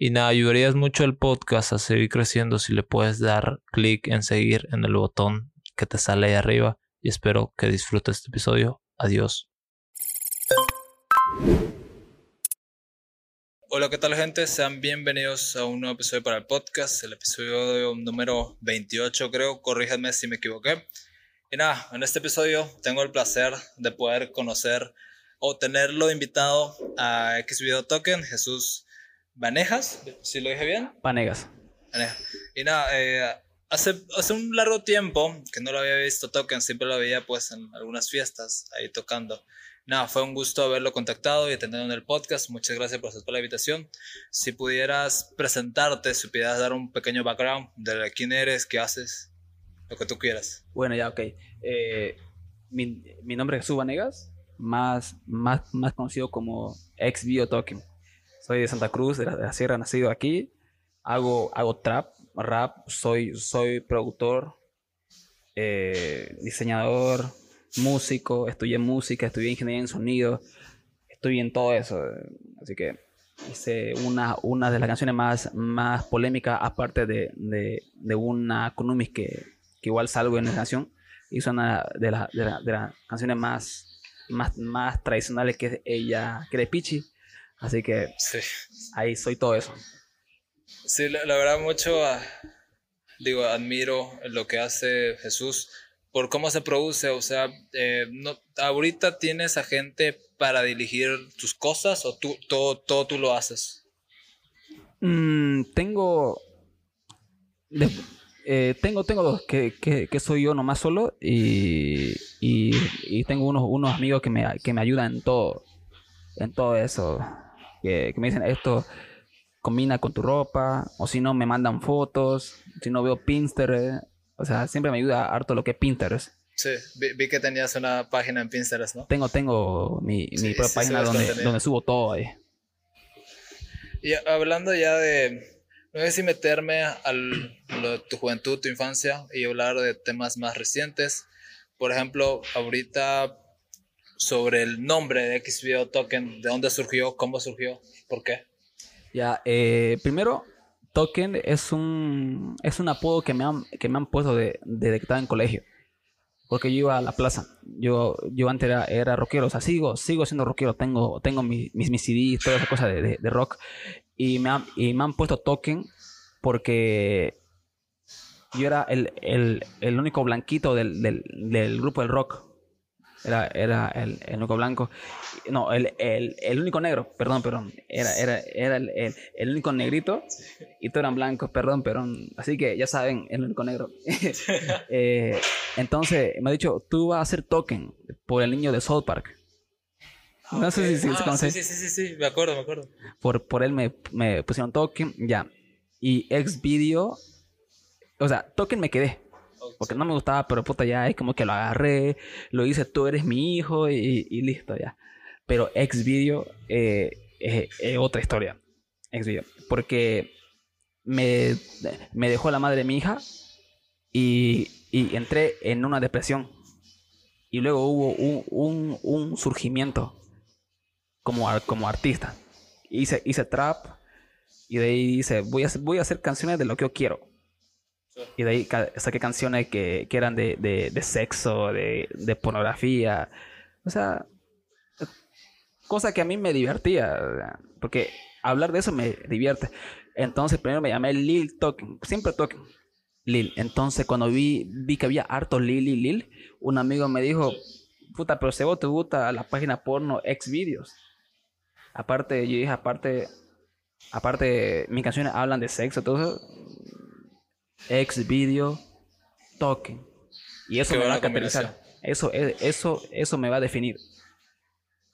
y nada, ayudarías mucho al podcast a seguir creciendo si le puedes dar clic en seguir en el botón que te sale ahí arriba. Y espero que disfrutes este episodio. Adiós. Hola, ¿qué tal gente? Sean bienvenidos a un nuevo episodio para el podcast, el episodio número 28 creo, corríjanme si me equivoqué. Y nada, en este episodio tengo el placer de poder conocer o tenerlo invitado a Xvideo Token, Jesús Vanejas, si lo dije bien. Vanegas. Y nada, eh, hace, hace un largo tiempo que no lo había visto Token, siempre lo veía pues en algunas fiestas ahí tocando. Nada, fue un gusto haberlo contactado y atendido en el podcast. Muchas gracias por aceptar la invitación. Si pudieras presentarte, si pudieras dar un pequeño background de quién eres, qué haces, lo que tú quieras. Bueno, ya, ok. Eh, mi, mi, nombre es Jesús Vanegas, más, más, más conocido como ex Bio Token. Soy de Santa Cruz, de la, Sierra, nacido aquí. Hago, hago trap, rap, soy, soy productor, eh, diseñador, músico, estudié música, estudié ingeniería en sonido, estoy en todo eso. Así que hice una, una de las canciones más, más polémicas, aparte de, de, de una Kunumis que, que igual salgo en la canción. Hice una de, la, de, de las canciones más, más, más tradicionales que es ella, que de Pichi Así que ahí soy todo eso. Sí, la, verdad mucho, ah, digo, admiro lo que hace Jesús por cómo se produce. O sea, eh, no, ahorita tienes a gente para dirigir tus cosas o tú, todo, todo tú lo haces. Mm, tengo... Eh, tengo, tengo dos, que, que, soy yo nomás solo y, y, tengo unos, unos amigos que me, que me ayudan en todo, en todo eso que, me dicen esto combina con tu ropa, o si no me mandan fotos, si no veo Pinterest, o sea, siempre me ayuda harto lo que es Pinterest. Sí, vi, que tenías una página en Pinterest, ¿no? Tengo, tengo mi, mi propia página donde, donde subo todo ahí. Y hablando ya de, no sé si meterme a tu juventud, tu infancia y hablar de temas más recientes. Por ejemplo, ahorita sobre el nombre de XVO Token, de dónde surgió, cómo surgió, por qué. Ya, eh, primero, Token es un, es un apodo que me han, que me han puesto de, de que estaba en colegio. Porque yo iba a la plaza. Yo, yo antes era, era rockero. O sea, sigo, sigo siendo rockero. Tengo, tengo mis, mis, mis CDs, toda esa cosa de, de, rock. Y me, han, y me han puesto token porque yo era el, el, el único blanquito del, del, del, grupo del rock. Era, era el, el, único blanco. No, el, el, el, único negro, perdón, perdón. Era, era, era el, el, único negrito y todos eran blancos, perdón, perdón. Así que ya saben, el único negro. eh, entonces me ha dicho, tú vas a hacer token por el niño de South Park. No sé si, se conoce. Sí, sí, sí, sí, me acuerdo, me acuerdo. Por, por él me, me pusieron token, ya. Y ex video, o sea, token me quedé porque no me gustaba, pero puta, ya es como que lo agarré, lo hice, tú eres mi hijo y, listo, ya. Pero ex video eh, es, otra historia. Ex video. Porque me, me, dejó la madre mi hija y, y, entré en una depresión. Y luego hubo un, un, un surgimiento como, como artista. Hice, hice trap y de ahí dice, voy a, voy a hacer canciones de lo que yo quiero Y de ahí saqué canciones que, que eran de, de, de sexo, de, de pornografía. O sea, cosa que a mí me divertía. Porque hablar de eso me divierte. Entonces primero me llamé Lil Token. Siempre Token. Lil. Entonces cuando vi, vi que había harto Lil y Lil, un amigo me dijo, puta, pero a vos te gusta la página porno Xvideos. Aparte, yo dije, aparte, aparte, mis canciones hablan de sexo, todo eso. Xvideo Token. Y eso Qué me va a caracterizar. Eso, eh, eso, eso me va a definir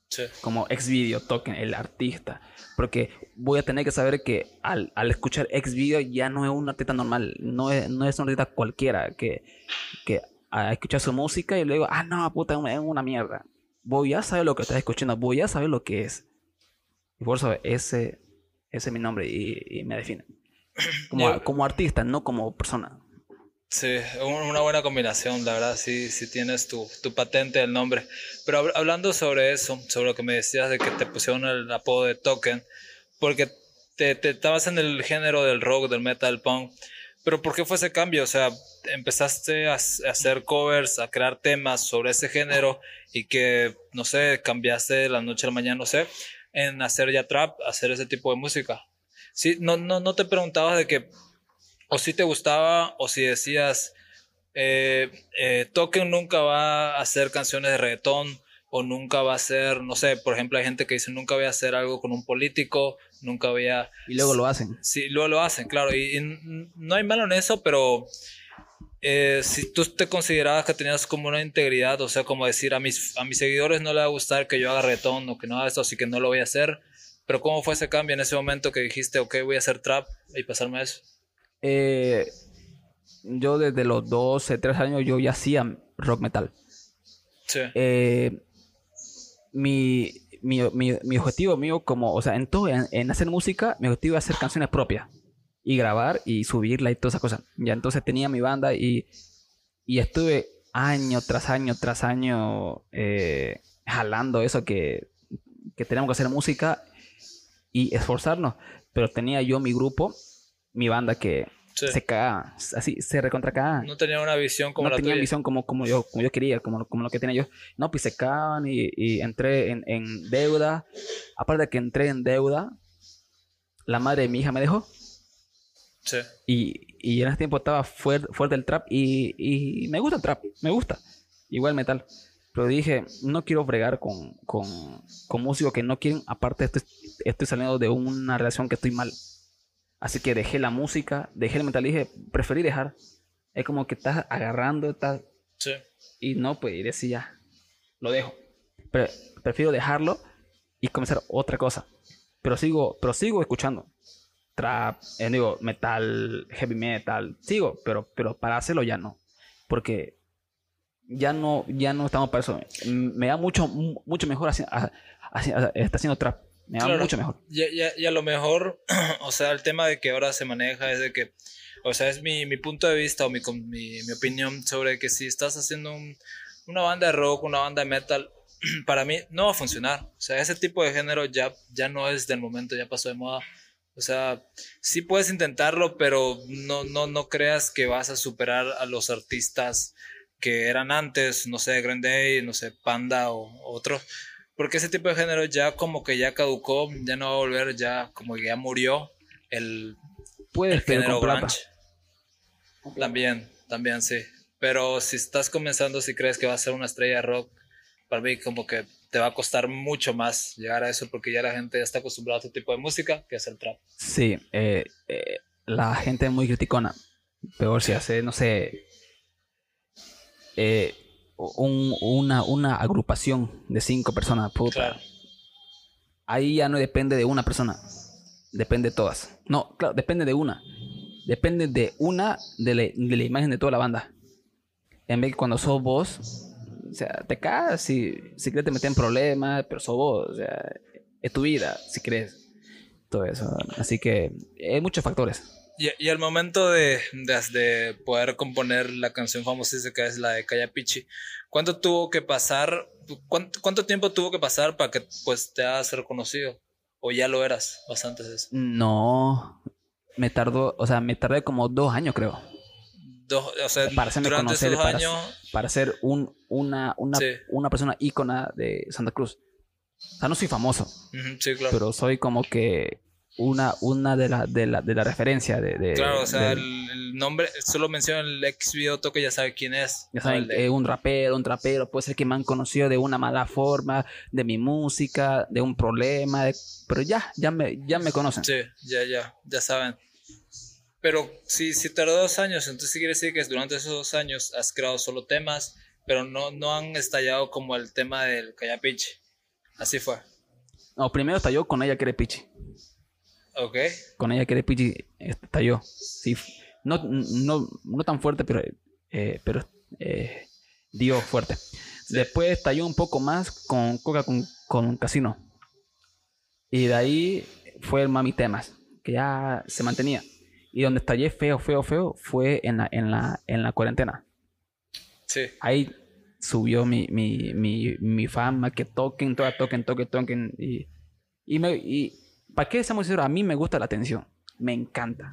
Sí. como Xvideo Token, el artista. Porque voy a tener que saber que al, al escuchar Xvideo ya no es un artista normal, no es, no es un artista cualquiera que, que a escuchar su música y luego, ah, no, puta, es una mierda. Voy a saber lo que estás escuchando, voy a saber lo que es. Y por eso ese, ese es mi nombre y, y me define. Como, como artista, no como persona. Sí, un- una buena combinación, la verdad, sí, sí tienes tu, tu patente del nombre. Pero hab- hablando sobre eso, sobre lo que me decías de que te pusieron el apodo de Token, porque te, te estabas en el género del rock, del metal, punk, pero ¿por qué fue ese cambio? O sea, empezaste a hacer covers, a crear temas sobre ese género y que, no sé, cambiaste de la noche a la mañana, no sé, en hacer ya trap, hacer ese tipo de música. Sí, no, no, no te preguntabas de que o si te gustaba o si decías eh, eh, Token nunca va a hacer canciones de reggaetón o nunca va a hacer, no sé, por ejemplo hay gente que dice nunca voy a hacer algo con un político, nunca voy a... Y luego lo hacen. Sí, luego lo hacen, claro, y, no hay malo en eso, pero eh, si tú te considerabas que tenías como una integridad, o sea, como decir a mis, a mis seguidores no les va a gustar que yo haga reggaetón o que no haga esto, así que no lo voy a hacer, pero ¿cómo fue ese cambio en ese momento que dijiste, ok, voy a hacer trap y pasarme a eso? Eh, yo desde los 12, 13 años yo ya hacía rock metal. Sí. Eh, mi, mi, mi- mi objetivo mío como, o sea, en todo, en, en hacer música, mi objetivo es hacer canciones propias y grabar y subirla y todas esas cosas. Ya entonces tenía mi banda y, y estuve año tras año tras año eh, jalando eso que, que tenemos que hacer música y esforzarnos. Pero tenía yo mi grupo, mi banda que Sí. se cagaba, así, se recontra cagaba No tenía una visión como no la tenían tuya. visión como, como, yo, como yo quería, como, lo- como lo que tenía yo. No, pues se cagan y, y entré en, en deuda. Aparte de que entré en deuda, la madre de mi hija me dejó. Sí. Y, y en ese tiempo estaba fuerte, fuerte el trap y, y me gusta el trap, me gusta. Igual metal. Pero dije, no quiero bregar con, con, con músicos que no quieren. Aparte, estoy, estoy saliendo de una relación que estoy mal. Así que dejé la música, dejé el metal dije, preferí dejar. Es como que estás agarrando, estás Sí. y no, pues, y decía, lo dejo. Pero prefiero dejarlo y comenzar otra cosa. Pero sigo, pero sigo escuchando. Trap, eh, digo, metal, heavy metal, sigo, pero, pero para hacerlo ya no. Porque ya no, ya no estamos para eso. Me da mucho, mu- mucho mejor así, así- está haciendo trap. Me da Claro. mucho mejor. Y, y- y a lo mejor, o sea, el tema de que ahora se maneja es de que, o sea, es mi, mi punto de vista o mi, mi, mi opinión sobre que si estás haciendo un- una banda de rock, una banda de metal, para mí no va a funcionar. O sea, ese tipo de género ya, ya no es del momento, ya pasó de moda. O sea, sí puedes intentarlo, pero no, no, no creas que vas a superar a los artistas que eran antes, no sé, Green Day, no sé, Panda o otros. Porque ese tipo de género ya como que ya caducó, ya no va a volver, ya como que ya murió el, Puedes, el género grunge. También, también sí. Pero si estás comenzando, si crees que va a ser una estrella rock, para mí como que te va a costar mucho más llegar a eso porque ya la gente ya está acostumbrada a este tipo de música que es el trap. Sí, eh, eh, la gente es muy criticona. Peor si hace, no sé, eh, un- una, una agrupación de cinco personas, puta. Claro. Ahí ya no depende de una persona, depende de todas. No, claro, depende de una. Depende de una de la, de la imagen de toda la banda. En vez que cuando sos vos, o sea, te cagas si, si quieres te meter en problemas, pero sos vos, o sea, es tu vida, si crees. Todo eso. Así que hay muchos factores. Y, y al momento de, de, de poder componer la canción famosísima que es la de Calla Pichi, ¿cuánto tuvo que pasar, cuánto, cuánto tiempo tuvo que pasar para que pues te hagas reconocido? ¿O ya lo eras bastante eso? No, me tardó, o sea, me tardé como dos años, creo. dos, o sea, para hacerme durante esos para, años, para ser un, una, una, Sí. una persona ícona de Santa Cruz. O sea, no soy famoso, sí, claro. pero soy como que una, una de la, de la, de la referencia de, de- claro, o sea, del- el, el nombre, solo menciona el ex video toque, ya sabe quién es. Ya saben, de- eh, un rapero, un trapero, puede ser que me han conocido de una mala forma, de mi música, de un problema, de- pero ya, ya me, ya me conocen. Sí, ya, ya, ya saben. Pero si, si tardó dos años, entonces quiere decir que durante esos dos años has creado solo temas, pero no, no han estallado como el tema del Callapiche. Así fue. No, primero estalló con ella quiere pichi. Ok. Con ella quiere pichi estalló. Sí, no, no, no tan fuerte, pero, eh, pero eh, dio fuerte. Después estalló un poco más con Coca con, con Casino. Y de ahí fue el Mami Temas, que ya se mantenía. Y donde estallé feo, feo, feo fue en la, en la, en la cuarentena. Sí. ahí subió mi, mi, mi, mi fama, que toquen, toda toquen, toquen, toquen. Y, y, me, y ¿para qué estamos sinceros? A mí me gusta la atención, me encanta.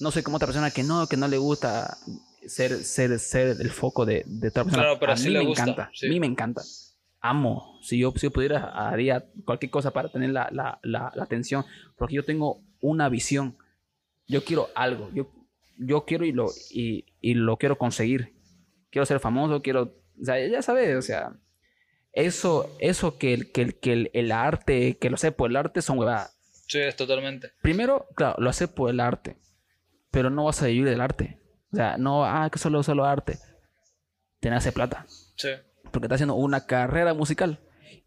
No soy como otra persona que no, que no le gusta ser, ser, ser el foco de, de otra persona. Claro, pero a sí mí le me gusta, encanta, sí. a mí me encanta. Amo. Si yo, si yo pudiera, haría cualquier cosa para tener la, la, la, la atención, porque yo tengo una visión. Yo quiero algo, yo, yo quiero y lo, y, y lo quiero conseguir quiero ser famoso, quiero, o sea, ya sabes, o sea, eso, eso que el, que el, que el, el arte, que lo sé por el arte son huevadas. Sí, es totalmente. Primero, claro, lo haces por el arte, pero no vas a vivir del arte. O sea, no, ah, que solo, solo arte. Que hacer plata, Sí. porque estás haciendo una carrera musical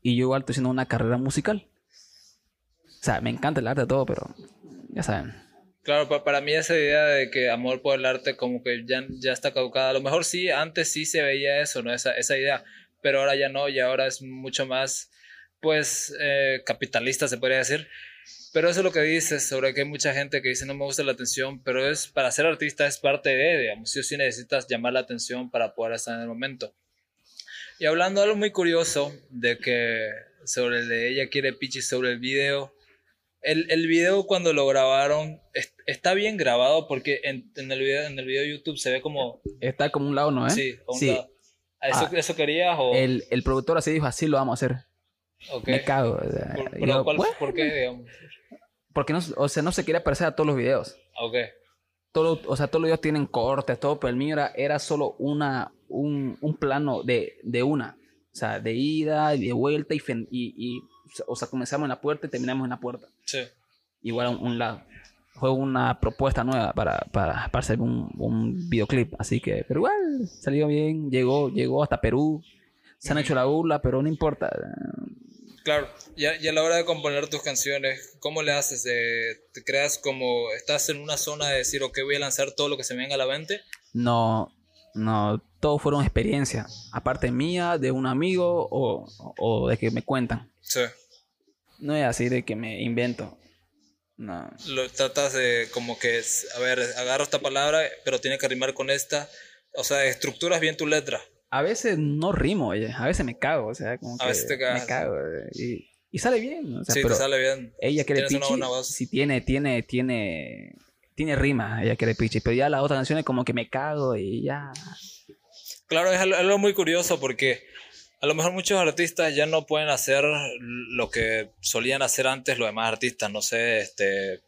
y yo igual estoy haciendo una carrera musical. O sea, me encanta el arte todo, pero ya saben. Claro, pa- para mí esa idea de que amor por el arte como que ya, ya está caducada. A lo mejor sí, antes sí se veía eso, ¿no? Esa, esa idea, pero ahora ya no, y ahora es mucho más, pues, eh, capitalista, se podría decir. Pero eso es lo que dices, sobre que hay mucha gente que dice no me gusta la atención, pero es para ser artista es parte de, digamos, sí o sí necesitas llamar la atención para poder estar en el momento. Y hablando de algo muy curioso, de que sobre el de ella quiere pichi sobre el video, el, el video cuando lo grabaron es- está bien grabado porque en, en el video, en el video de YouTube se ve como... Está como un lado, ¿no? ¿eh? Sí, a un Sí. lado. ¿A ¿Eso, Ah. ¿Eso querías o...? El, el productor así dijo, así lo vamos a hacer. ok. Me cago. o sea, Por, y pero yo, ¿cuál- "Bueno". ¿Por qué, digamos? Porque no, o sea, no se quería parecer a todos los videos. Ok, Todo, o sea, todos los videos tienen cortes, todo, pero el mío era, era solo una, un, un plano de, de una. O sea, de ida y de vuelta y, fen- y, y, o sea, comenzamos en la puerta y terminamos en la puerta. sí. Igual a un, un lado. Fue una propuesta nueva para, para, para hacer un, un videoclip. Así que, pero igual, salió bien. Llegó, llegó hasta Perú. Se han hecho la burla, pero no importa. Claro, y a, y a la hora de componer tus canciones, ¿cómo le haces? Eh, ¿Te creas como estás en una zona de decir, ok, voy a lanzar todo lo que se me venga a la mente? No, no, todo fueron experiencias. Aparte mía, de un amigo o, o de que me cuentan. Sí. No es así de que me invento. No. Lo tratas de como que, es, a ver, agarro esta palabra, pero tiene que rimar con esta. O sea, estructuras bien tu letra. A veces no rimo, oye. A veces me cago, o sea, como A que veces te cagas. me cago. Y, y sale bien, o sea, sí, pero te sale bien. ella quiere una pichi. Si tiene, tiene, tiene, tiene rima, ella quiere pichi. Pero ya la otra canción es como que me cago y ya. Claro, es algo muy curioso porque a lo mejor muchos artistas ya no pueden hacer lo que solían hacer antes los demás artistas. No sé, este,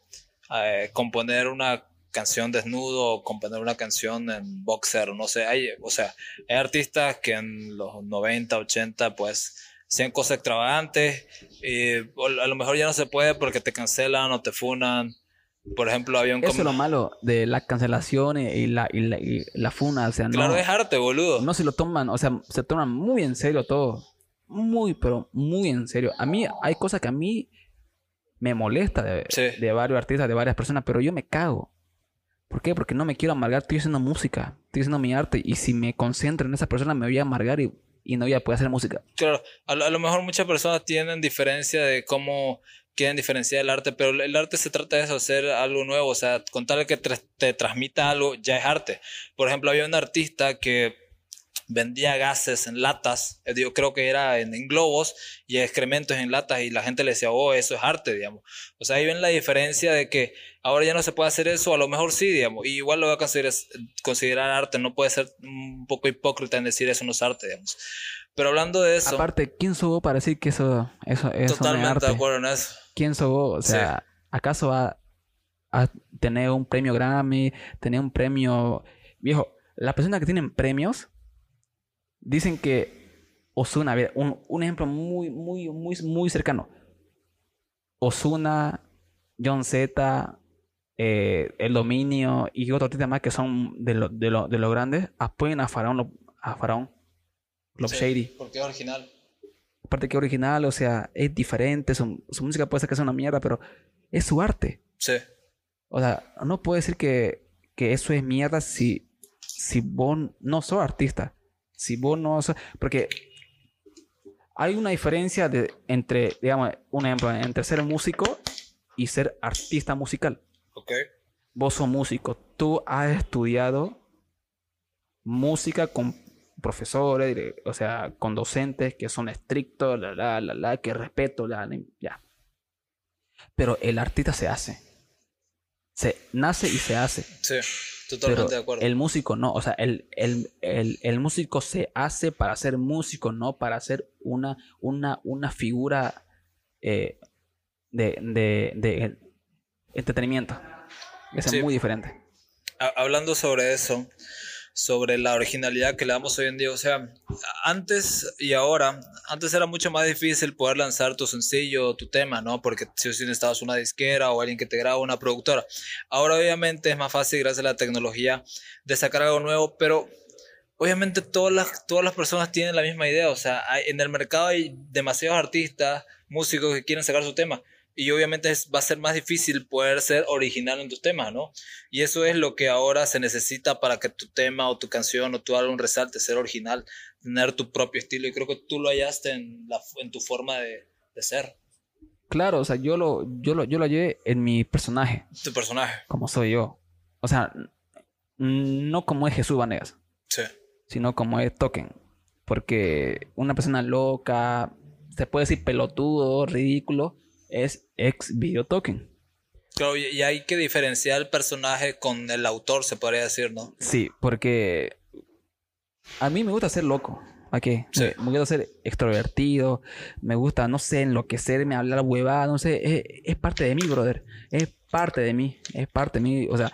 eh, componer una canción desnudo o componer una canción en boxer, no sé. Hay, o sea, hay artistas que en los 90, 80, pues hacían cosas extravagantes y a lo mejor ya no se puede porque te cancelan o te funan. Por ejemplo, había un... Eso es lo malo de las cancelaciones y la, y la, y la funa, o sea, no. Claro, es arte, boludo. no se lo toman, o sea, se toman muy en serio todo. Muy, pero muy en serio. A mí hay cosas que a mí me molesta de, Sí. de varios artistas, de varias personas, pero yo me cago. ¿Por qué? Porque no me quiero amargar, estoy haciendo música, estoy haciendo mi arte y si me concentro en esa persona me voy a amargar y, y no voy a poder hacer música. Claro, a, lo- a lo mejor muchas personas tienen diferencia de cómo quieren diferenciar el arte, pero el arte se trata de eso, hacer algo nuevo, o sea, con tal que tra- te transmita algo, ya es arte. Por ejemplo, había un artista que vendía gases en latas, eh, yo creo que era en, en, globos y excrementos en latas y la gente le decía, oh, eso es arte, digamos. O sea, ahí ven la diferencia de que ahora ya no se puede hacer eso, a lo mejor sí, digamos, y igual lo voy a considerar, considerar arte, no puede ser un poco hipócrita en decir eso no es arte, digamos. Pero hablando de eso... Aparte, ¿quién sos para decir que eso, eso, eso Totalmente no es arte? de acuerdo en eso. ¿Quién sos vos? O sea, sí. ¿acaso va a tener un premio Grammy, tener un premio... Viejo, las personas que tienen premios dicen que Osuna, un, un ejemplo muy, muy, muy, muy cercano. Osuna, John Z, eh, El Dominio y otros artistas más que son de los de lo, de lo grandes apoyan a Faraón, a Faraón, Club Sí, Shady. Porque es original. Aparte que original, o sea, es diferente, su, su música puede ser que sea una mierda, pero es su arte. Sí. O sea, no puedo decir que, que eso es mierda si, si vos no sos artista. Si vos no sos... Porque hay una diferencia de, entre, digamos, un ejemplo, entre ser músico y ser artista musical. Ok. Vos sos músico, tú has estudiado música con profesores, o sea, con docentes que son estrictos, la, la, la, la, que respeto, la, ya. Pero el artista se hace. Se nace y se hace. Sí, totalmente Pero de acuerdo. el músico no, o sea, el, el, el, el músico se hace para ser músico, no para ser una, una, una figura eh, de, de, de entretenimiento. Es Sí. muy diferente. Ha- hablando sobre eso, sobre la originalidad que le damos hoy en día, o sea, antes y ahora, antes era mucho más difícil poder lanzar tu sencillo, tu tema, ¿no? Porque si o sí necesitabas una disquera o alguien que te graba, una productora. Ahora obviamente es más fácil gracias a la tecnología de sacar algo nuevo, pero obviamente todas las, todas las personas tienen la misma idea, o sea, en el mercado hay demasiados artistas, músicos que quieren sacar su tema. Y obviamente es- va a ser más difícil poder ser original en tus temas, ¿no? Y eso es lo que ahora se necesita para que tu tema o tu canción o tu álbum resalte, ser original, tener tu propio estilo. Y creo que tú lo hallaste en, la, en tu forma de, de ser, Claro, o sea, yo lo, yo lo, yo lo llevé en mi personaje, tu personaje. como soy yo. O sea, no como es Jesús Vanegas, Sí, sino como es Token. Porque una persona loca, se puede decir pelotudo, ridículo, es ex video Token. claro, y, hay que diferenciar el personaje con el autor, se podría decir, ¿no? Sí, porque a mí me gusta ser loco. ¿A qué? Sí. Me, me gusta ser extrovertido. Me gusta, no sé, enloquecerme, hablar huevada, no sé. Es, es parte de mí, brother. Es parte de mí. Es parte de mí. O sea,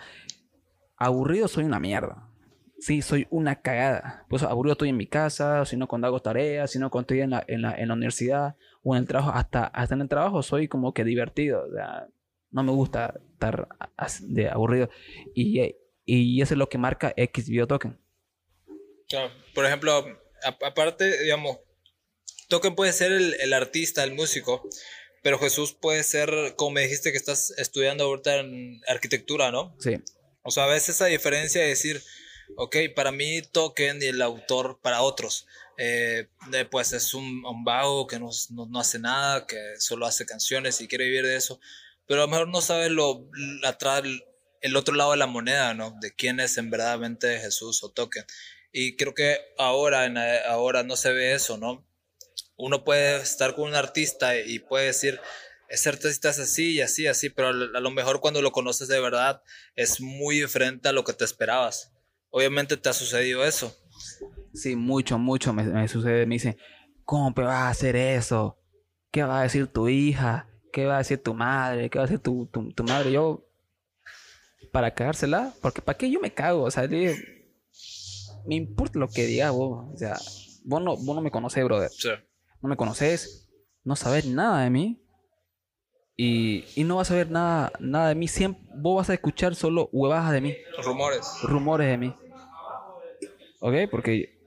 aburrido soy una mierda. Sí, soy una cagada. Pues aburrido estoy en mi casa, si no cuando hago tareas, si no cuando estoy en la, en la, en la universidad o en el trabajo. Hasta, hasta en el trabajo soy como que divertido. O sea, no me gusta estar de aburrido. Y, y eso es lo que marca X Video Token. Claro. Por ejemplo, aparte, digamos, Token puede ser el, el artista, el músico, pero Jesús puede ser, como me dijiste que estás estudiando ahorita en arquitectura, ¿no? Sí. O sea, a veces esa diferencia de decir, ok, para mí Token y el autor para otros, eh, pues es un, un vago que no, no, no hace nada, que solo hace canciones y quiere vivir de eso, pero a lo mejor no sabe lo, atrás, el otro lado de la moneda, ¿no? De quién es en verdaderamente Jesús o Token. Y creo que ahora, en, ahora no se ve eso, ¿no? Uno puede estar con un artista y puede decir, ese artista es así y así, así, pero a lo mejor cuando lo conoces de verdad es muy diferente a lo que te esperabas. Obviamente te ha sucedido eso. Sí, mucho, mucho me, me sucede. Me dicen, ¿cómo te vas a hacer eso? ¿Qué va a decir tu hija? ¿Qué va a decir tu madre? ¿Qué va a decir tu, tu, tu madre? Yo, para cagársela, porque ¿para qué yo me cago? O sea, me importa lo que digas vos. O sea, vos no, vos no me conocés, brother. Sí. No me conoces, no sabes nada de mí. Y, y no vas a ver nada, nada de mí. Siempre, vos vas a escuchar solo huevadas de mí Rumores. rumores de mí. ¿Ok? Porque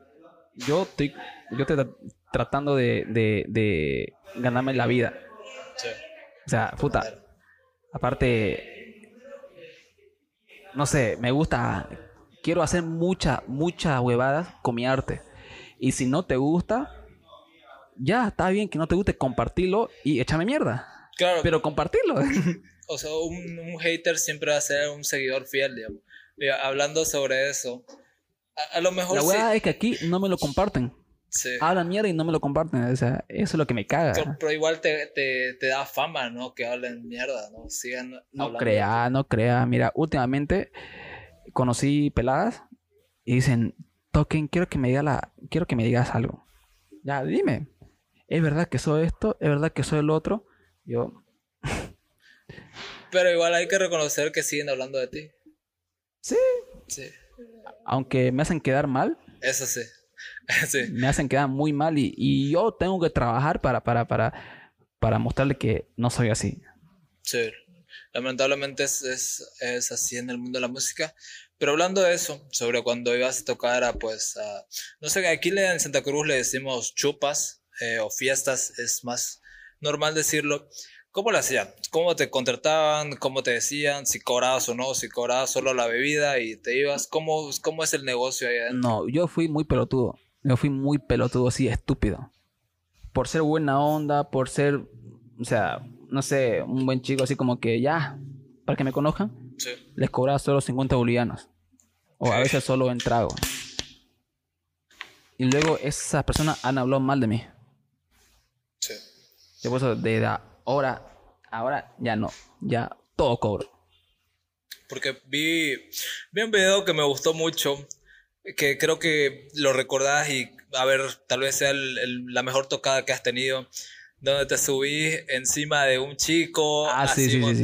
yo estoy, yo estoy tra- tratando de, de, de ganarme la vida. Sí. O sea, puta. Aparte, no sé, me gusta. Quiero hacer muchas, muchas huevadas con mi arte. Y si no te gusta, ya está bien que no te guste, compartirlo y échame mierda. Claro, Pero compartirlo. o sea, un, un hater siempre va a ser un seguidor fiel, digamos. Hablando sobre eso, A, a lo mejor La sí. weá es que aquí no me lo comparten. sí. Hablan mierda y no me lo comparten. O sea, eso es lo que me Pero, caga. pero igual te, te, te da fama, ¿no? Que hablen mierda, ¿no? Sigan No crea, no crea. Mira, últimamente conocí peladas y dicen, Token, quiero que me diga la, quiero que me digas algo. Ya, dime. ¿Es verdad que soy esto? ¿Es verdad que soy el otro? Yo, Pero igual hay que reconocer que siguen hablando de ti. sí. Sí. Aunque me hacen quedar mal, Eso sí. sí. me hacen quedar muy mal y, y yo tengo que trabajar para, para, para, para mostrarle que no soy así. Sí. Lamentablemente es, es, es así en el mundo de la música. Pero hablando de eso, sobre cuando ibas a tocar a, pues, a, no sé, aquí en Santa Cruz le decimos chupas eh, o fiestas, es más normal decirlo. ¿Cómo lo hacían? ¿Cómo te contrataban? ¿Cómo te decían? ¿Si cobrabas o no? ¿Si cobrabas solo la bebida y te ibas? ¿Cómo, cómo es el negocio allá adentro? No, yo fui muy pelotudo. Yo fui muy pelotudo, así, estúpido. Por ser buena onda, por ser, o sea, no sé, un buen chico, así como que ya, para que me conozcan, Sí. les cobraba solo 50 bolivianos. O a veces solo en trago. Y luego esas personas han hablado mal de mí. Sí. Yo por eso, desde ahora, ahora ya no, ya todo cobro. Porque vi, vi un video que me gustó mucho, que creo que lo recordás y, a ver, tal vez sea el- el- la mejor tocada que has tenido, donde te subí encima de un chico, Ah, sí, así sí, sí, sí.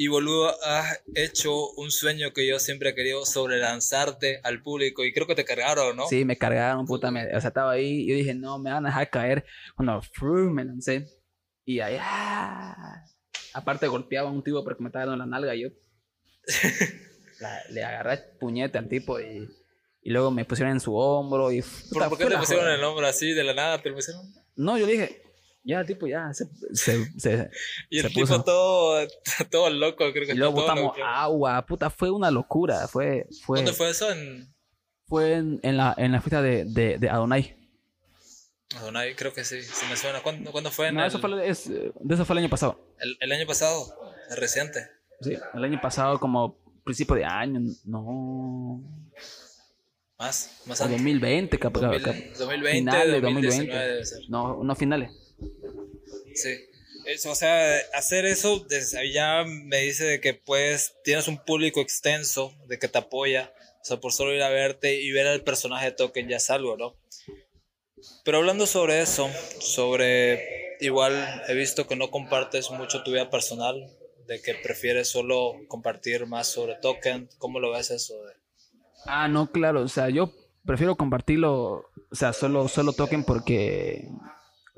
Y boludo, has hecho un sueño que yo siempre he querido sobre lanzarte al público, y creo que te cargaron, ¿no? Sí, me cargaron, puta. Me, o sea, estaba ahí y yo dije, no, me van a dejar caer. Cuando fru, me lancé. Y ahí, ah. aparte golpeaba a un tipo porque me estaba dando la nalga y yo la- le agarré puñete al tipo y, y luego me pusieron en su hombro y... ¿Por, puta, por qué te pusieron joda. el nombre así de la nada? ¿Te lo pusieron? No, yo dije, ya tipo ya se... se- se- Y el Se tipo puso. todo, todo loco, creo que y luego botamos loco. agua, puta, fue una locura. Fue, fue, ¿Dónde fue eso? En fue en, en la, en la fiesta de, de, de Adonai. Adonai, creo que sí, sí me suena. ¿Cuándo, cuándo fue? En No, el- eso fue, es, de eso fue el año pasado. El, el año pasado, el reciente. Sí, el año pasado, como principio de año, no. Más, más O antes. 2020, cap, 2000, cap- 2020, finales de 2019 2020. debe ser. No, no finales. Sí. Eso, o sea, hacer eso desde ya me dice de que pues tienes un público extenso de que te apoya. O sea, por solo ir a verte y ver al personaje de Token ya es algo, ¿no? Pero hablando sobre eso, sobre igual he visto que no compartes mucho tu vida personal, de que prefieres solo compartir más sobre Token. ¿Cómo lo ves eso? Ah, no, claro. O sea, yo prefiero compartirlo. O sea, solo, solo toquen porque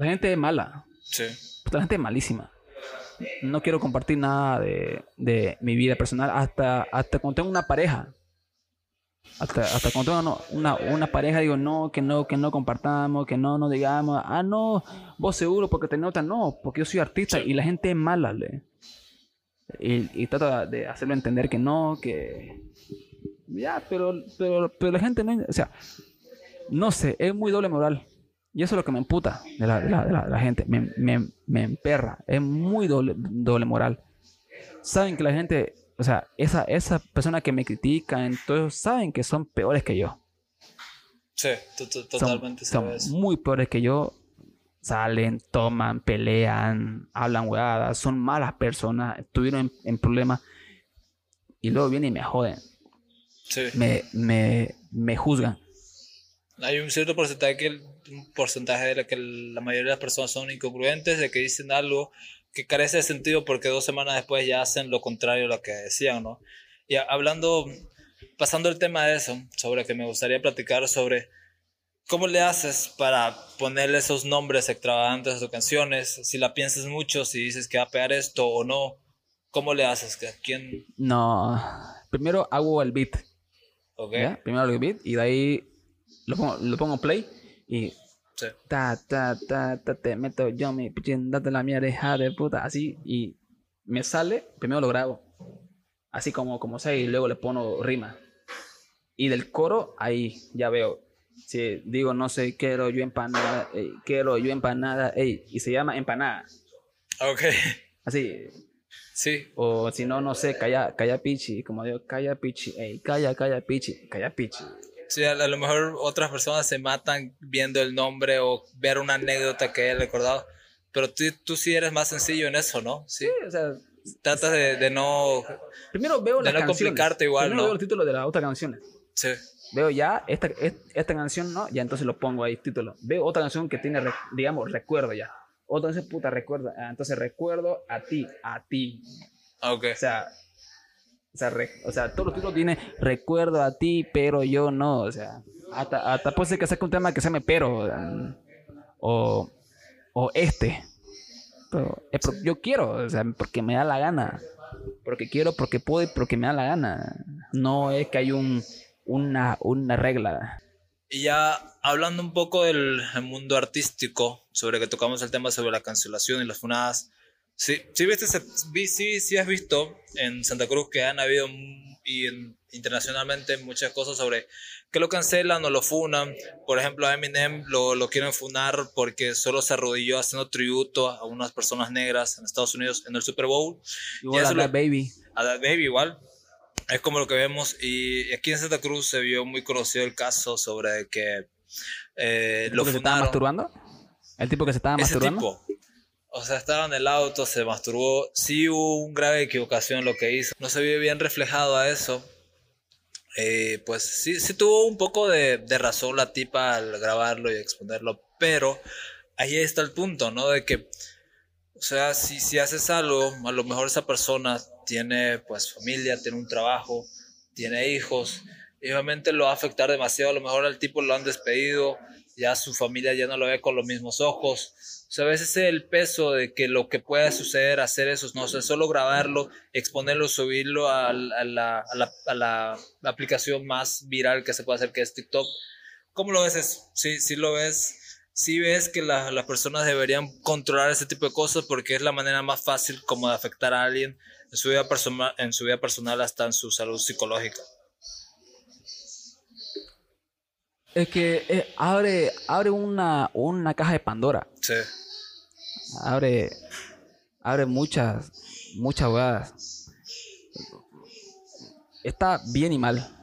la gente es mala. Sí. La gente es malísima. No quiero compartir nada de, de mi vida personal hasta, hasta cuando tengo una pareja. Hasta, hasta cuando tengo una, una pareja digo, no, que no, que no compartamos, que no, no digamos, ah, no, vos seguro porque te notan, no, porque yo soy artista Sí. y la gente es mala, le. Y, y trato de hacerlo entender que no, que... Ya, pero, pero, pero la gente no... O sea, no sé, es muy doble moral. Y eso es lo que me emputa de la, de la, de la- de la gente. Me, me, me emperra. Es muy doble, doble moral. Saben que la gente, o sea, esa, esa persona que me critica, entonces saben que son peores que yo. Sí, to- to- Son- totalmente son, eso. muy peores que yo. Salen, toman, pelean, hablan huevadas, son malas personas, estuvieron en, en problemas y luego vienen y me joden, Sí. me, me, me juzgan. Hay un cierto porcentaje que, un porcentaje de la que la mayoría de las personas son incongruentes, de que dicen algo que carece de sentido porque dos semanas después ya hacen lo contrario a lo que decían, ¿no? Y hablando, pasando el tema de eso, sobre que me gustaría platicar sobre cómo le haces para ponerle esos nombres extravagantes a tus canciones, si la piensas mucho, si dices que va a pegar esto o no, ¿cómo le haces? ¿Que- ¿Quién? No, primero hago el beat, ¿Ok? ¿ya? Primero el beat y de ahí lo pongo, lo pongo play y Sí. ta, ta, ta, ta, te meto yo mi pichín, date la mierda, hija de puta, así, y me sale, primero lo grabo, así como, como sea, y luego le pongo rima. Y del coro, ahí ya veo, si digo, no sé, quiero yo empanada, ey, quiero yo empanada, ey, y se llama empanada, Ok. así, Sí. o si no, no sé, calla, calla pichi, como digo, calla pichi, ey, calla, calla pichi, calla pichi. Sí, a, lo mejor otras personas se matan viendo el nombre o ver una anécdota que hayan recordado. Pero tú, tú sí eres más sencillo en eso, ¿no? Sí, o sea. Tratas de, de no. Primero veo de no complicarte igual, Primero ¿no? veo los títulos de las otras canciones. Sí. Veo ya esta, esta canción, ¿no? Ya entonces lo pongo ahí, título. Veo otra canción que tiene, digamos, recuerdo ya. Otra entonces, puta, recuerdo. Ah, entonces recuerdo a ti, a ti. Ok. O sea, o sea, o sea, todos los títulos tienen recuerdo a ti, pero yo no. O sea, hasta, hasta puede ser que saque un tema que se me pero. O, o este. Pero, yo quiero, o sea, porque me da la gana. Porque quiero, porque puedo y porque me da la gana. No es que hay un, una, una regla. Y ya hablando un poco del mundo artístico, sobre que tocamos el tema sobre la cancelación y las funadas, Sí, sí, viste, sí, sí has visto en Santa Cruz que han habido y internacionalmente muchas cosas sobre que lo cancelan o lo funan. Por ejemplo, a Eminem lo, lo quieren funar porque solo se arrodilló haciendo tributo a unas personas negras en Estados Unidos en el Super Bowl. Igual a That Baby. A That Baby igual. Es como lo que vemos. Y aquí en Santa Cruz se vio muy conocido el caso sobre que eh, lo que se estaba masturbando? ¿El tipo que se estaba Ese masturbando? Tipo, o sea, estaba en el auto, se masturbó. Sí hubo una grave equivocación lo que hizo. No se vio bien reflejado a eso. Eh, pues sí, sí tuvo un poco de, de, razón la tipa al grabarlo y exponerlo. Pero ahí está el punto, ¿no? De que, o sea, si, si haces algo, a lo mejor esa persona tiene pues familia, tiene un trabajo, tiene hijos. Y obviamente lo va a afectar demasiado. A lo mejor al tipo lo han despedido, ya su familia ya no lo ve con los mismos ojos o sea, a veces el peso de que lo que pueda suceder, hacer eso, no sé, solo grabarlo, exponerlo, subirlo a, la, a, la, aplicación más viral que se puede hacer, que es TikTok. ¿Cómo lo ves? Sí, sí lo ves. Sí ves que las personas deberían controlar ese tipo de cosas porque es la manera más fácil como de afectar a alguien en su vida, personal, en su vida personal hasta en su salud psicológica. Es que eh, abre, abre una, una caja de Pandora. Sí. Abre, abre muchas, muchas huevadas. Está bien y mal.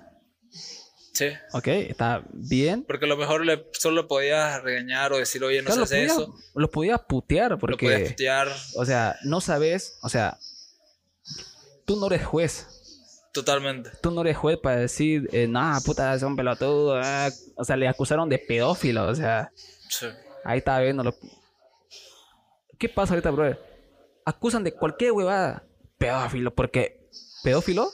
Sí. Ok, está bien. Porque a lo mejor le, solo podías regañar o decir, oye, no se hace eso. Lo podías putear porque... Lo podías putear. O sea, no sabes, o sea, tú no eres juez. Totalmente. Tú no eres juez para decir, eh, nah, puta, son pelotudos. Ah". O sea, le acusaron de pedófilo, o sea. Sí. Ahí estaba viendo. Lo... ¿Qué pasa ahorita, brother? Acusan de cualquier huevada. Pedófilo, porque pedófilo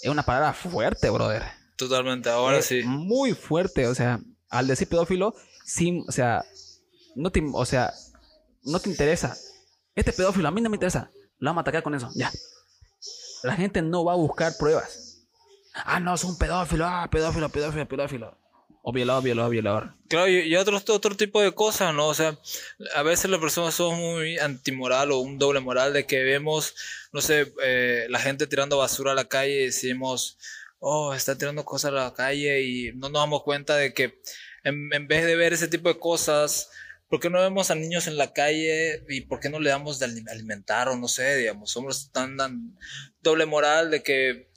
es una palabra fuerte, brother. Totalmente, ahora sí. Muy fuerte, o sea, al decir pedófilo, sí, o sea, no te, o sea, no te interesa. Este pedófilo a mí no me interesa. Lo vamos a atacar con eso, ya la gente no va a buscar pruebas. Ah, no, es un pedófilo, ah, pedófilo, pedófilo, pedófilo. O violador, violador, violador. Claro, y, otro, otro tipo de cosas, ¿no? O sea, a veces las personas son muy antimoral o un doble moral de que vemos, no sé, eh, la gente tirando basura a la calle y decimos, oh, está tirando cosas a la calle y no nos damos cuenta de que en, en vez de ver ese tipo de cosas, ¿Por qué no vemos a niños en la calle y por qué no le damos de alimentar o no sé, digamos? Somos tan, tan doble moral de que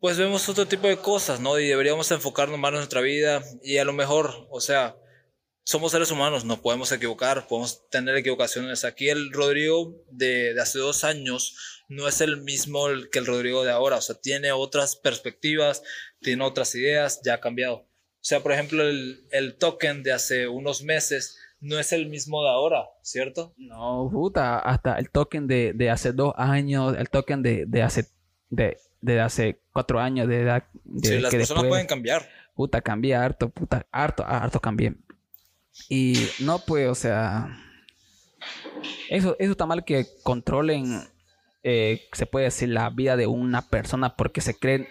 pues vemos otro tipo de cosas, ¿no? Y deberíamos enfocarnos más en nuestra vida y a lo mejor, o sea, somos seres humanos, no podemos equivocar, podemos tener equivocaciones. Aquí el Rodrigo de, de hace dos años no es el mismo que el Rodrigo de ahora, o sea, tiene otras perspectivas, tiene otras ideas, ya ha cambiado. O sea, por ejemplo, el, el token de hace unos meses no es el mismo de ahora, ¿cierto? No, puta, hasta el token de, de hace dos años, el token de, de hace de, de, hace cuatro años de edad. De, sí, las personas pueden cambiar. Puta, cambia harto, puta, harto, harto cambié. Y no, pues, o sea, eso, eso está mal que controlen, eh, se puede decir, la vida de una persona porque se creen,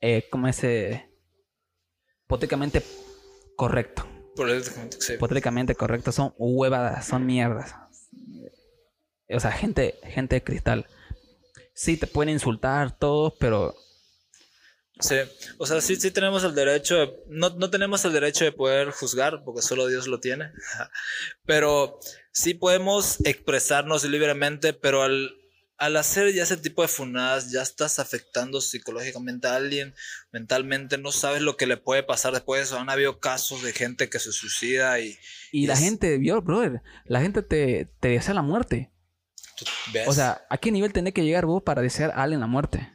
eh, como ese, hipotéticamente correcto. Políticamente, correcto. Son huevadas, son mierdas. O sea, gente, gente de cristal. Sí, te pueden insultar todos, pero. Sí, o sea, sí, sí tenemos el derecho, no, no tenemos el derecho de poder juzgar, porque solo Dios lo tiene, pero sí podemos expresarnos libremente, pero al, al hacer ya ese tipo de funadas, ya estás afectando psicológicamente a alguien, mentalmente, no sabes lo que le puede pasar después de eso. Han habido casos de gente que se suicida y... Y, la gente, vio, brother, la gente te, te desea la muerte. O sea, ¿a qué nivel tenés que llegar vos para desear a alguien la muerte?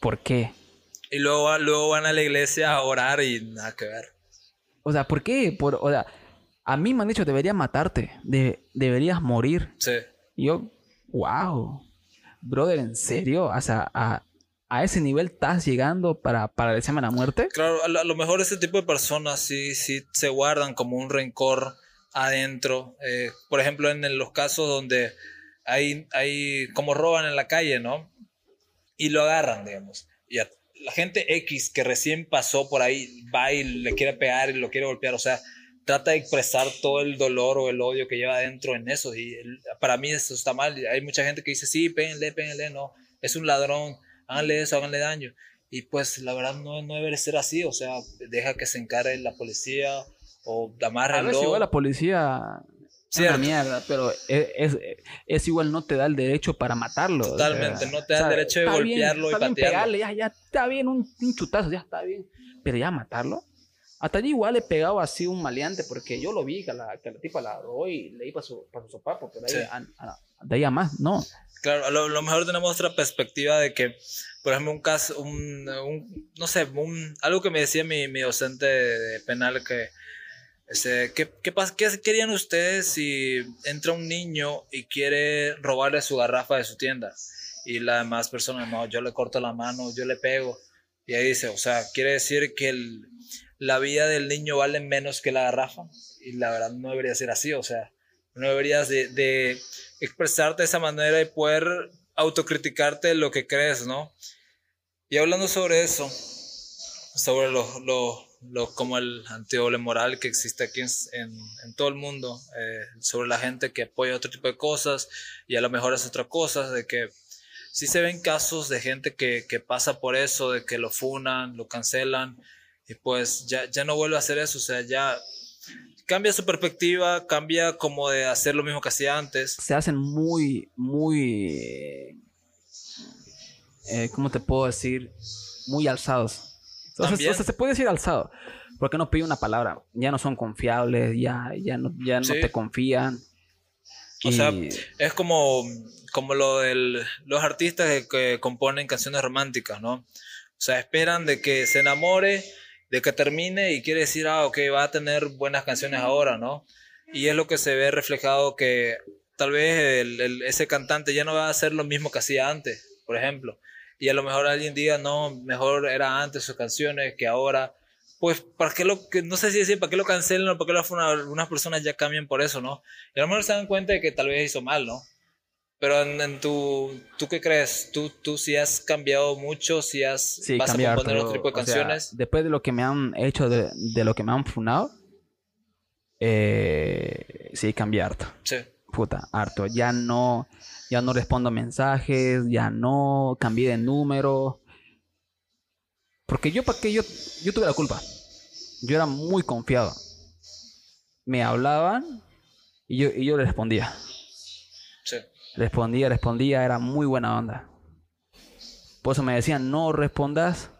¿Por qué? Y luego, luego van a la iglesia a orar y nada que ver. O sea, ¿por qué? Por, o sea, a mí me han dicho, debería matarte, de, deberías morir. Sí. Y yo, wow, brother, ¿en serio? O sea, a, ese nivel estás llegando para, para desearme la muerte. Claro, a lo, mejor ese tipo de personas sí, sí se guardan como un rencor adentro. Eh, por ejemplo, en, los casos donde hay, hay como roban en la calle, ¿no? Y lo agarran, digamos. Y la gente X que recién pasó por ahí va y le quiere pegar y lo quiere golpear. O sea, trata de expresar todo el dolor o el odio que lleva adentro en eso. Y para mí eso está mal. Hay mucha gente que dice, sí, péguenle, péguenle, no, es un ladrón, háganle eso, háganle daño. Y pues la verdad no, no debe ser así, o sea, deja que se encargue la policía o amárrenlo. A igual la policía Sí, una mierda, pero es, es, igual no te da el derecho para matarlo. Totalmente, no te da el derecho de golpearlo y patearlo. pegarle, ya, ya está bien, un, un, chutazo, ya está bien. Pero ya matarlo. Hasta allí igual he pegado así un maleante, porque yo lo vi, que la, que la tipa la agarró y le su, para su sopapo, pero ahí, de ahí a más, no. Claro, a lo, mejor tenemos otra perspectiva de que, por ejemplo, un caso, un, no sé, un, algo que me decía mi, mi docente de, penal que, este, ¿qué, qué, ¿qué querían ustedes si entra un niño y quiere robarle su garrafa de su tienda? Y la demás persona, no, yo le corto la mano, yo le pego. Y ahí dice, o sea, quiere decir que el, la vida del niño vale menos que la garrafa. Y la verdad no debería ser así, o sea, no deberías de, expresarte de esa manera y poder autocriticarte lo que crees, ¿no? Y hablando sobre eso, sobre lo, lo, lo como el antidoble moral que existe aquí en, en, todo el mundo, eh, sobre la gente que apoya otro tipo de cosas y a lo mejor es otra cosa, de que sí se ven casos de gente que, que pasa por eso, de que lo funan, lo cancelan y pues ya, ya no vuelve a hacer eso, o sea, ya cambia su perspectiva, cambia como de hacer lo mismo que hacía antes. Se hacen muy, muy, eh, ¿cómo te puedo decir? Muy alzados. Entonces, o sea, se puede decir alzado, porque no pide una palabra. Ya no son confiables, ya, ya no, ya no te confían. O sea, es como, como lo de los artistas que, que, componen canciones románticas, ¿no? O sea, esperan de que se enamore de que termine y quiere decir, ah, ok, va a tener buenas canciones ahora, ¿no? Y es lo que se ve reflejado que tal vez ese cantante ya no va a hacer lo mismo que hacía antes, por ejemplo. Y a lo mejor alguien diga, no, mejor era antes sus canciones que ahora. Pues, ¿para qué lo, que no sé si decir, ¿para qué lo cancelan o para qué algunas personas ya cambian por eso, ¿no? Y a lo mejor se dan cuenta de que tal vez hizo mal, ¿no? Pero en, tu, ¿tú qué crees? ¿Tú, tú sí has cambiado mucho? ¿Si has, sí, vas a componer otro tipo de canciones? después de lo que me han hecho, de, de lo que me han funado, eh, sí, cambié harto. Sí. Puta, harto. Ya no, ya no respondo mensajes, ya no cambié de número. Porque yo, ¿para qué? Yo, yo tuve la culpa. Yo era muy confiado. Me hablaban y yo, y yo le respondía. Respondía, respondía, era muy buena onda. Por eso me decían, no respondas,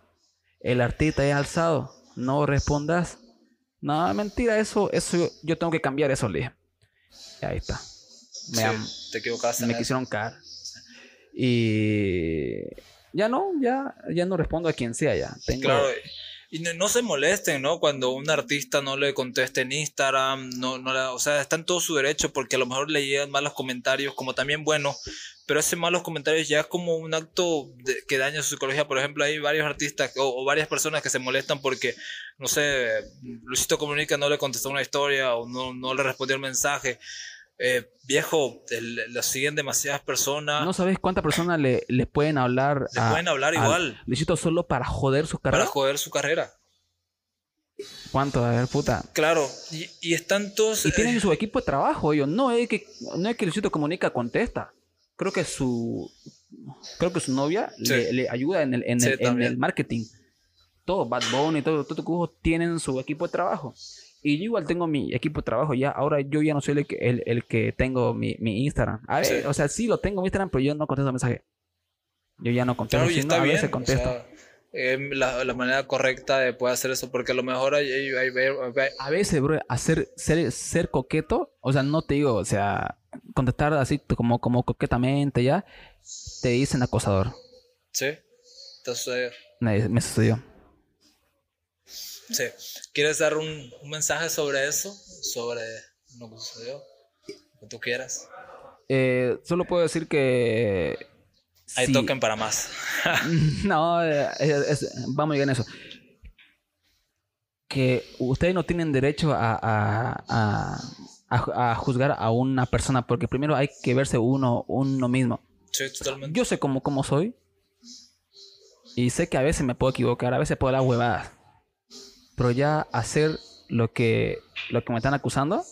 el artista es alzado, no respondas. No, mentira, eso, eso yo, tengo que cambiar eso, le dije. Y ahí está. Me, te equivocaste. Me quisieron caer. Y ya no, ya, ya no respondo a quien sea ya. Tengo, claro, y no, se molesten, ¿no? Cuando un artista no le conteste en Instagram, no, no o sea, está en todo su derecho porque a lo mejor le llegan malos comentarios, como también bueno, pero ese malos comentarios ya es como un acto que daña su psicología. Por ejemplo, hay varios artistas o, varias personas que se molestan porque, no sé, Luisito Comunica no le contestó una historia o no, no le respondió el mensaje. Eh, viejo, lo siguen demasiadas personas. No sabes cuántas personas le, le pueden hablar. Le pueden hablar igual. Necesito solo para joder su carrera. Para joder su carrera. ¿Cuánto? A ver, puta. Claro, y, y están todos. Y tienen eh, su equipo de trabajo, ellos. No es que, no es que Luisito Comunica contesta. Creo que su. Creo que su novia le, ayuda en el, en, el, marketing. Todo, Bad Bunny y todo, todo, todo tienen su equipo de trabajo. Y yo igual tengo mi equipo de trabajo ya. Ahora yo ya no soy el que, el, el que tengo mi, mi Instagram. A ver, Sí. o sea, sí lo tengo mi Instagram, pero yo no contesto mensaje. Yo ya no contesto. Claro, si no, a bien. veces o contesto. sea, eh, la, la manera correcta de poder hacer eso, porque a lo mejor hay- hay- hay- a veces, bro, hacer, ser, ser coqueto, o sea, no te digo, o sea, contestar así como, como coquetamente ya, te dicen acosador. Sí, te sucedió. Me, me sucedió. ¿Quieres dar un, un mensaje sobre eso? Sobre lo que sucedió. Lo que tú quieras. Eh, solo puedo decir que... Ahí toquen para más. no, es- es- vamos a llegar en eso. Que ustedes no tienen derecho a, a, a, a- a juzgar a una persona, porque primero hay que verse uno, uno mismo. Sí, totalmente. Yo sé cómo, cómo soy. Y sé que a veces me puedo equivocar, a veces puedo dar huevadas. Pero ya hacer lo que, lo que me están acusando,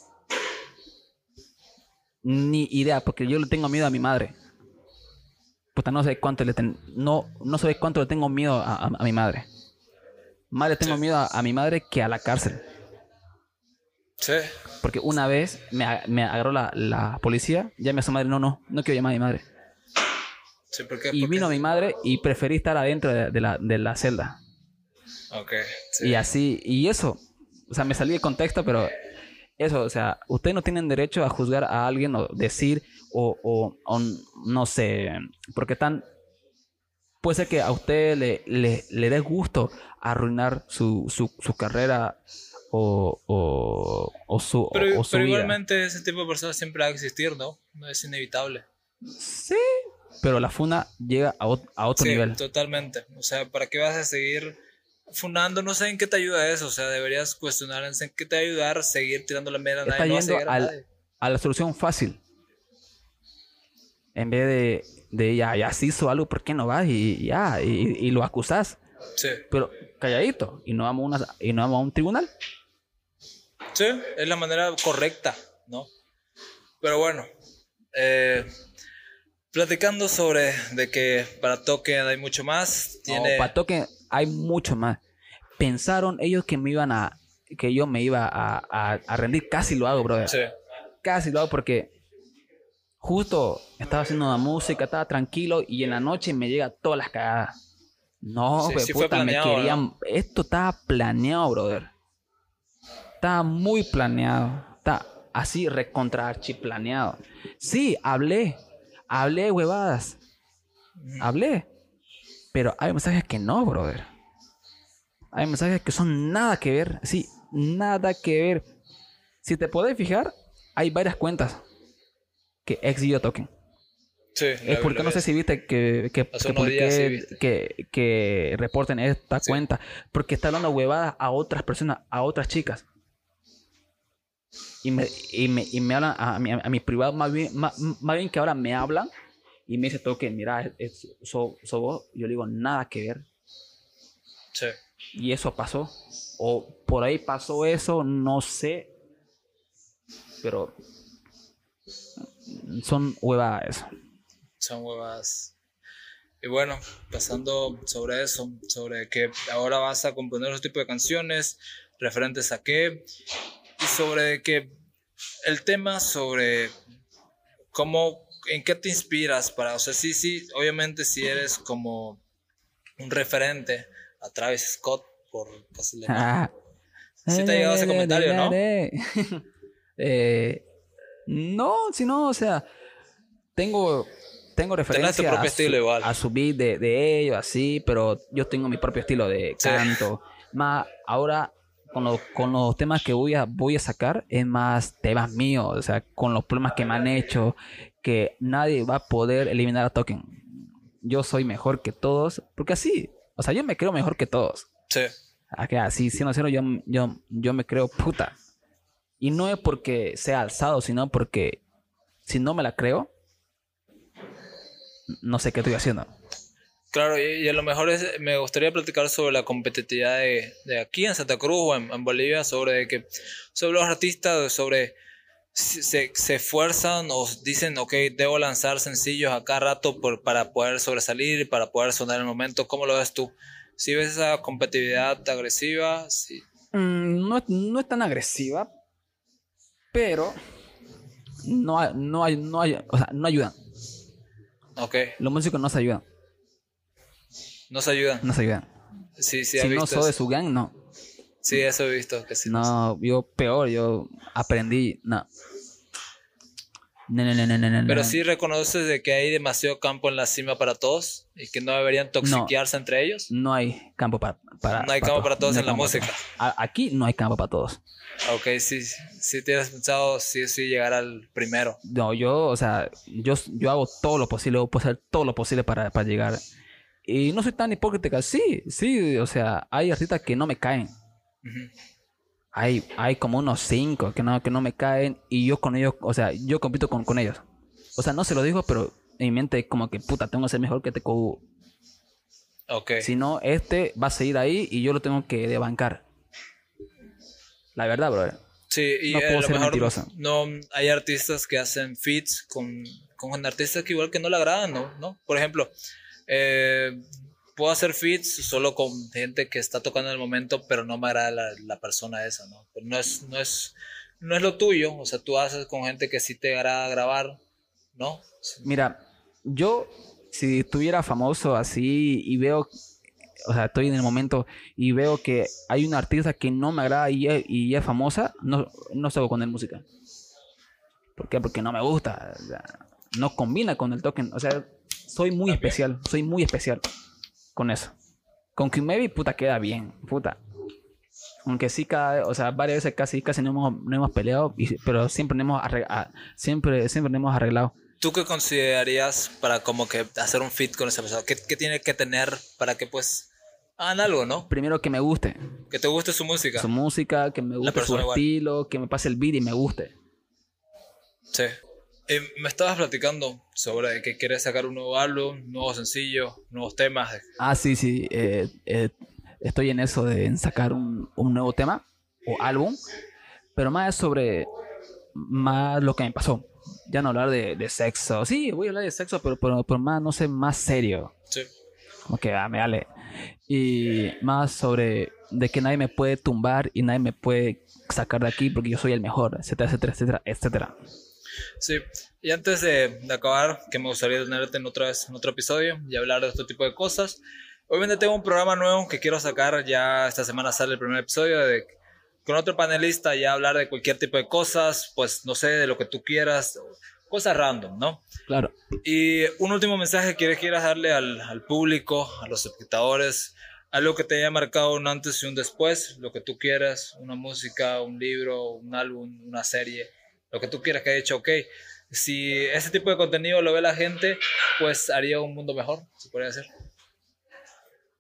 ni idea, porque yo le tengo miedo a mi madre. Puta, no sé cuánto le ten- no, no sé cuánto le tengo miedo a, a- a mi madre. Más le tengo Sí. miedo a, a mi madre que a la cárcel. Sí. Porque una vez me, agarró la, la policía, llamé a su madre, no, no, no quiero llamar a mi madre. Sí, porque. Y vino mi madre y preferí estar adentro de, de la, de la celda. Ok. Sí. Y así, y eso, o sea, me salí de contexto, pero eso, o sea, ustedes no tienen derecho a juzgar a alguien o decir, o, o, o no sé, porque tan... Puede ser que a usted le, le, le dé gusto arruinar su, su, su carrera o, o, o su, Pero, o su pero vida. igualmente ese tipo de personas siempre va a existir, ¿no? No es inevitable. Sí, pero la funa llega a, ot- a otro sí, nivel. totalmente. O sea, ¿para qué vas a seguir funando? No sé en qué te ayuda eso. O sea, deberías cuestionar en qué te va a ayudar seguir tirando la mierda a Está. No a a al- nadie. a la solución fácil. En vez de, de ya, ya se hizo algo, ¿por qué no vas? Y ya, y, y lo acusás. Sí. Pero calladito. Y no vamos a, una, y no vamos a un tribunal. Sí, es la manera correcta, ¿no? Pero bueno, eh, platicando sobre de que para Token hay mucho más, tiene... No, para toque hay mucho más. Pensaron ellos que me iban a. que yo me iba a, a- a rendir. Casi lo hago, brother. Sí, Casi lo hago porque. Justo estaba haciendo una música, estaba tranquilo y en la noche me llega todas las cagadas. No, Sí, puta, me querían. Esto estaba planeado, brother. Estaba muy planeado. Está así recontra archi planeado. Sí, hablé. Hablé, huevadas. Hablé. Pero hay mensajes que no, brother. Hay mensajes que son nada que ver. Sí, nada que ver. Si te podés fijar, hay varias cuentas que exigió token. sí. Es porque no sé si viste que, que, que sí viste. que, que reporten esta Sí. cuenta. Porque está hablando huevadas a otras personas, a otras chicas. Y me, y me, y me hablan a, mi, a mi privado, más bien, más, más bien que ahora me hablan y me dice token, mira, es, es- so, so vos. Yo le digo, nada que ver. Sí. Y eso pasó. O por ahí pasó eso, no sé. Pero son huevadas eso. Son huevas. Y bueno, pasando sobre eso, sobre que ahora vas a componer otro tipo de canciones, referentes a qué, y sobre que el tema sobre cómo, en qué te inspiras para, o sea, sí, sí, obviamente si eres como un referente a Travis Scott por casualidad. Ah. Sí te ha llegado ese comentario, ¿no? Eh, no, si no, o sea, tengo, tengo referencia propio a, estilo su, igual. a su beat de, de ellos, así, pero yo tengo mi propio estilo de Sí. canto. Más ahora, con, los- con los temas que voy a, voy a sacar, es más temas míos, o sea, con los problemas que me han hecho, que nadie va a poder eliminar a Token. Yo soy mejor que todos, porque así, o sea, yo me creo mejor que todos. Sí, Acá, así, siendo cero, yo, yo, yo me creo puta. Y no es porque sea alzado, sino porque si no me la creo, no sé qué estoy haciendo. Claro, y, y a lo mejor es- me gustaría platicar sobre la competitividad de, de aquí en Santa Cruz o en, en Bolivia, sobre que sobre los artistas, sobre se, se esfuerzan o dicen, ok, debo lanzar sencillos a cada rato por, para poder sobresalir, para poder sonar el momento. ¿Cómo lo ves tú? Si ves esa competitividad agresiva, sí. Mm, no, es- no es tan agresiva, pero no, no, hay, no, hay, o sea, no ayudan. Ok, Los músicos no se ayudan, nos ayudan. no se ayudan. Sí, sí, si no soy de su gang, no. Sí, eso he visto. Que sí, No, yo peor, yo aprendí, no. No, no, no, no, no, no, Pero sí reconoces de que hay demasiado campo en la cima para todos y que no deberían toxiquearse entre ellos. No hay campo para, para No hay campo para todos No hay en la música. para- Aquí no hay campo para todos. Ok, sí, sí tienes pensado sí, sí llegar al primero. No, yo, o sea, yo, yo hago todo lo posible, puedo hacer todo lo posible para, para llegar. Y no soy tan hipócrita. Sí, sí, o sea, hay artistas que no me caen. Ujú. Hay, hay como unos cinco que no, que no me caen y yo con ellos, o sea, yo compito con, con ellos. O sea, no se lo digo, pero en mi mente como que, puta, tengo que ser mejor que este TKU. Ok. Si no, este va a seguir ahí y yo lo tengo que debancar. La verdad, brother. Sí, y No a puedo lo ser mejor mentiroso. no hay artistas que hacen feats con, con artistas que igual que no le agradan, ¿no? ¿No? Por ejemplo, eh, puedo hacer feats solo con gente que está tocando en el momento, pero no me agrada la, la persona esa, ¿no? Pero no es, no es, no es lo tuyo, o sea, tú haces con gente que sí te agrada grabar, ¿no? Mira, yo si estuviera famoso así y veo, o sea, estoy en el momento y veo que hay una artista que no me agrada y es, y es famosa, no, no salgo con él música. ¿Por qué? Porque no me gusta. no combina con el token. O sea, soy muy También. especial. Soy muy especial con eso. Con Maybe, puta, queda bien. Puta. Aunque sí, cada, o sea, varias veces casi, casi no hemos, no hemos peleado, y- pero siempre no hemos, siempre, siempre no hemos arreglado. ¿Tú qué considerarías para como que hacer un fit con esa persona? ¿Qué, qué tiene que tener para que pues hagan algo, ¿no? Primero que me guste. Que te guste su música. su música, que me guste su igual. estilo, que me pase el beat y me guste. Sí. Eh, me estabas platicando sobre que quieres sacar un nuevo álbum, un nuevo sencillo, nuevos temas. Ah, sí, sí. eh, eh, estoy en eso de sacar un, un nuevo tema o álbum, pero más sobre más lo que me pasó. Ya no hablar de, de sexo. Sí, voy a hablar de sexo, pero, pero, pero más, no sé, más serio. Sí. Como que ah, me vale. Y más sobre de que nadie me puede tumbar y nadie me puede sacar de aquí porque yo soy el mejor, etcétera, etcétera, etcétera, etcétera. Sí. Y antes de, de acabar, que me gustaría tenerte en otra vez en otro episodio y hablar de este tipo de cosas. Obviamente tengo un programa nuevo que quiero sacar. Ya esta semana sale el primer episodio de con otro panelista ya hablar de cualquier tipo de cosas, pues no sé, de lo que tú quieras, cosas random, ¿no? Claro. Y un último mensaje que quieras darle al, al público, a los espectadores, algo que te haya marcado un antes y un después, lo que tú quieras, una música, un libro, un álbum, una serie, lo que tú quieras que haya dicho, ok, si ese tipo de contenido lo ve la gente, pues haría un mundo mejor, se podría decir.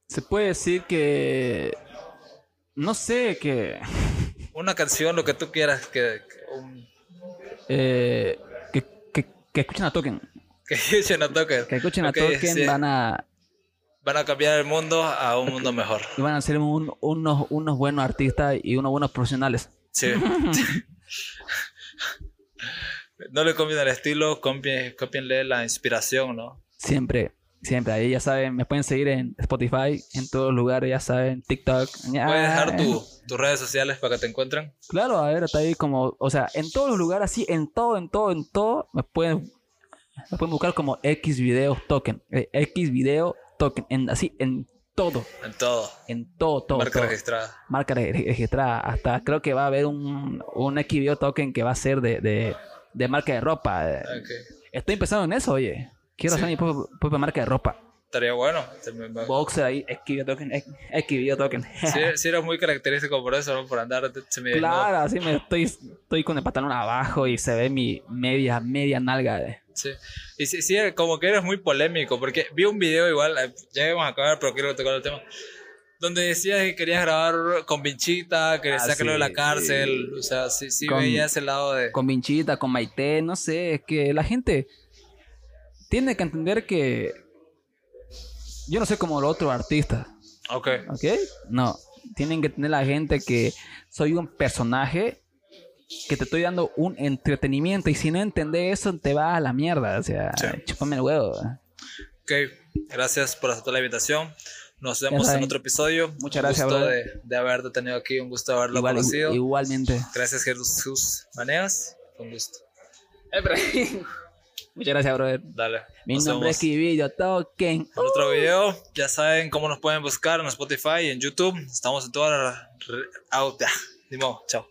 Se puede decir que. No sé, que. Una canción, lo que tú quieras, que, que, un- eh, que, que, que escuchen a Token. que escuchen a Tucker. Que escuchen a Ok, Token, sí. van a. Van a cambiar el mundo a un mundo mejor. Van a ser un- unos, unos buenos artistas y unos buenos profesionales. Sí. no le copien el estilo, copien, copienle la inspiración, ¿no? Siempre, siempre. Ahí ya saben, me pueden seguir en Spotify, en todos los lugares, ya saben, TikTok. Puedes dejar Ah, tu- tus redes sociales para que te encuentren. Claro, a ver, está ahí como, o sea, en todos los lugares, así, en todo, en todo, en todo, me pueden, me pueden buscar como X Video Token, eh, X Video Token, en, así, en todo, En todo. en todo, todo. marca todo. registrada. Marca re- registrada, hasta creo que va a haber un, un X Video Token que va a ser de, de, de marca de ropa. Estoy empezando en eso, oye. Quiero Sí. hacer mi propia, propia marca de ropa. Estaría bueno. Me- me- Boxer ahí, X Video Token, X X Video Token. Sí, sí era muy característico por eso, ¿no? Por andar semi Claro, así me estoy, estoy con el pantalón abajo y se ve mi media, media nalga de... Sí. Y sí, sí, como que eres muy polémico, porque vi un video igual, eh, ya vamos a acabar, pero quiero tocar el tema, donde decías que querías grabar con Vinchita, querías Ah, sacarlo de la sí, cárcel, o sea, sí, sí Con- veía ese lado de... Con Vinchita, con Maite, no sé, es que la gente tiene que entender que yo no sé como los otros artistas, Ok, ¿ok? No, tienen que tener la gente que soy un personaje que te estoy dando un entretenimiento y si no entendés eso te va a la mierda, o sea, Sí. chúpame el huevo. ok, gracias por aceptar la invitación. Nos vemos en otro episodio. Muchas Un gracias, gusto de, de haberte tenido aquí, un gusto haberlo Igual- conocido. igualmente. Gracias, Jesús Maneas. Un gusto. Muchas gracias, brother. Dale. Mi nos nombre vemos. es Kivillo Token. En otro video, ya saben cómo nos pueden buscar en Spotify y en YouTube. Estamos en todas las. re-. Ni modo. Chao.